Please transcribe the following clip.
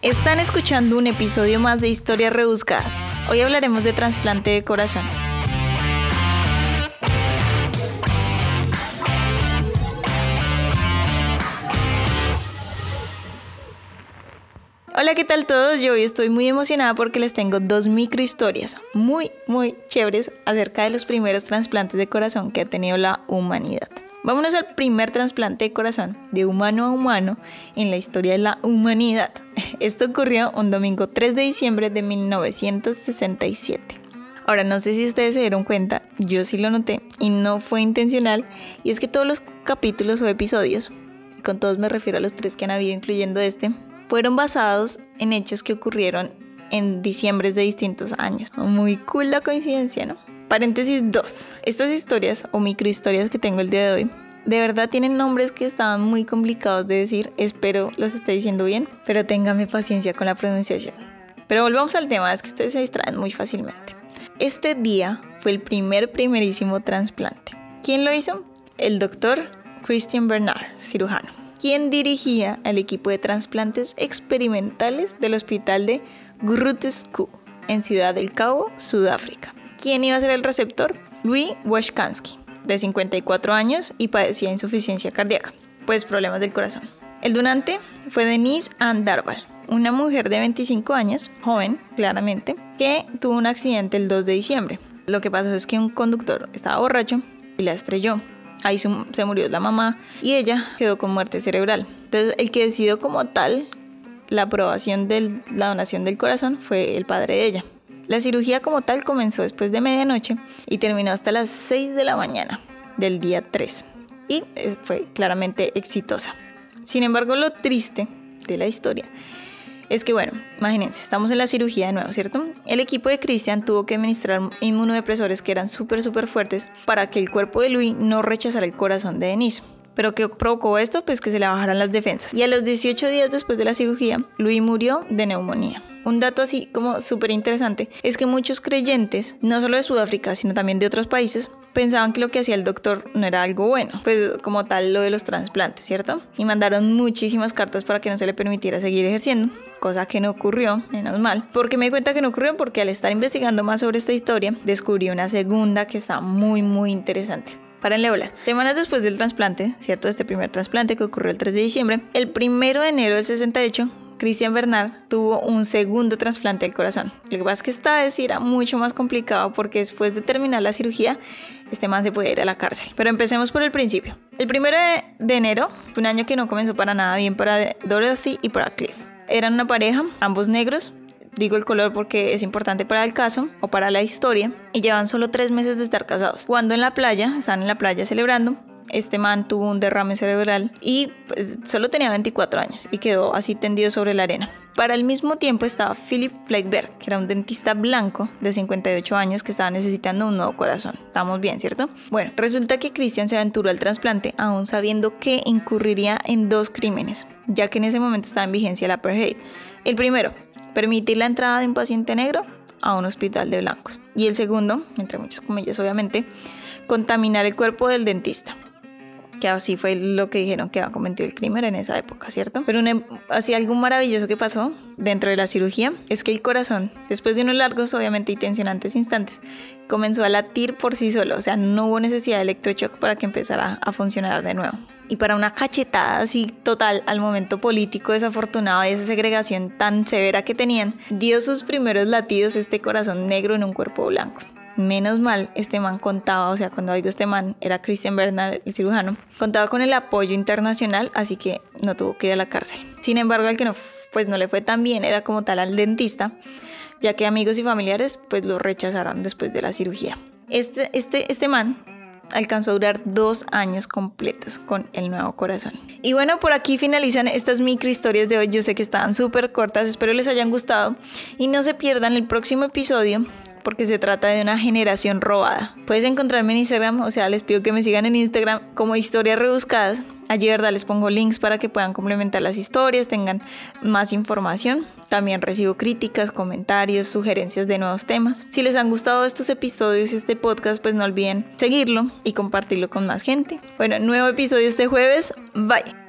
Están escuchando un episodio más de Historias Rebuscadas. Hoy hablaremos de trasplante de corazón. Hola, ¿qué tal todos? Yo hoy estoy muy emocionada porque les tengo dos microhistorias muy, muy chéveres acerca de los primeros trasplantes de corazón que ha tenido la humanidad. Vámonos al primer trasplante de corazón de humano a humano en la historia de la humanidad. Esto ocurrió un domingo 3 de diciembre de 1967. Ahora, no sé si ustedes se dieron cuenta, yo sí lo noté y no fue intencional, y es que todos los capítulos o episodios, y con todos me refiero a los tres que han habido incluyendo este, fueron basados en hechos que ocurrieron en diciembre de distintos años. Muy cool la coincidencia, ¿no? Paréntesis 2. Estas historias o microhistorias que tengo el día de hoy de verdad tienen nombres que estaban muy complicados de decir. Espero los esté diciendo bien, pero téngame paciencia con la pronunciación. Pero volvamos al tema, es que ustedes se distraen muy fácilmente. Este día fue el primer primerísimo trasplante. ¿Quién lo hizo? El doctor Christian Bernard, cirujano, quien dirigía el equipo de trasplantes experimentales del hospital de Groote en Ciudad del Cabo, Sudáfrica. ¿Quién iba a ser el receptor? Louis Washkansky, de 54 años y padecía insuficiencia cardíaca, pues problemas del corazón. El donante fue Denise Ann Darval, una mujer de 25 años, joven, claramente, que tuvo un accidente el 2 de diciembre. Lo que pasó es que un conductor estaba borracho y la estrelló. Ahí se murió la mamá y ella quedó con muerte cerebral. Entonces, el que decidió como tal la aprobación de la donación del corazón fue el padre de ella. La cirugía como tal comenzó después de medianoche y terminó hasta las 6 de la mañana del día 3 y eh, fue claramente exitosa. Sin embargo, lo triste de la historia es que, bueno, imagínense, estamos en la cirugía de nuevo, ¿cierto? El equipo de Christian tuvo que administrar inmunodepresores que eran súper, súper fuertes para que el cuerpo de Louis no rechazara el corazón de Denise. ¿Pero qué provocó esto? Pues que se le bajaran las defensas. Y a los 18 días después de la cirugía, Louis murió de neumonía. Un dato así como súper interesante es que muchos creyentes, no solo de Sudáfrica, sino también de otros países, pensaban que lo que hacía el doctor no era algo bueno, pues como tal lo de los trasplantes, ¿cierto? Y mandaron muchísimas cartas para que no se le permitiera seguir ejerciendo, cosa que no ocurrió, menos mal. porque me di cuenta que no ocurrió? Porque al estar investigando más sobre esta historia, descubrí una segunda que está muy, muy interesante. Para bolas. Semanas después del trasplante, ¿cierto? Este primer trasplante que ocurrió el 3 de diciembre, el 1 de enero del 68 Christian Bernard tuvo un segundo trasplante del corazón. Lo que pasa es que esta vez era mucho más complicado porque después de terminar la cirugía, este man se puede ir a la cárcel. Pero empecemos por el principio. El primero de enero fue un año que no comenzó para nada bien para Dorothy y para Cliff. Eran una pareja, ambos negros, Digo el color porque es importante para el caso o para la historia. Y llevan solo tres meses de estar casados. Cuando en la playa, están en la playa celebrando, este man tuvo un derrame cerebral y pues, solo tenía 24 años y quedó así tendido sobre la arena. Para el mismo tiempo estaba Philip Fleitberg, que era un dentista blanco de 58 años que estaba necesitando un nuevo corazón. Estamos bien, ¿cierto? Bueno, resulta que Christian se aventuró al trasplante aún sabiendo que incurriría en dos crímenes, ya que en ese momento estaba en vigencia la apartheid. El primero, permitir la entrada de un paciente negro a un hospital de blancos. Y el segundo, entre muchas comillas obviamente, contaminar el cuerpo del dentista que así fue lo que dijeron que había cometido el crimen en esa época, ¿cierto? Pero así algo maravilloso que pasó dentro de la cirugía es que el corazón, después de unos largos, obviamente, y tensionantes instantes, comenzó a latir por sí solo, o sea, no hubo necesidad de electroshock para que empezara a funcionar de nuevo. Y para una cachetada así total al momento político desafortunado y esa segregación tan severa que tenían, dio sus primeros latidos este corazón negro en un cuerpo blanco. Menos mal, este man contaba, o sea, cuando digo este man, era Christian Bernard, el cirujano, contaba con el apoyo internacional, así que no tuvo que ir a la cárcel. Sin embargo, al que no, pues no le fue tan bien era como tal al dentista, ya que amigos y familiares pues lo rechazaron después de la cirugía. Este, este, este man alcanzó a durar dos años completos con el nuevo corazón. Y bueno, por aquí finalizan estas micro historias de hoy. Yo sé que estaban súper cortas, espero les hayan gustado y no se pierdan el próximo episodio porque se trata de una generación robada. Puedes encontrarme en Instagram, o sea, les pido que me sigan en Instagram como historias rebuscadas. Allí, verdad, les pongo links para que puedan complementar las historias, tengan más información. También recibo críticas, comentarios, sugerencias de nuevos temas. Si les han gustado estos episodios y este podcast, pues no olviden seguirlo y compartirlo con más gente. Bueno, nuevo episodio este jueves. Bye.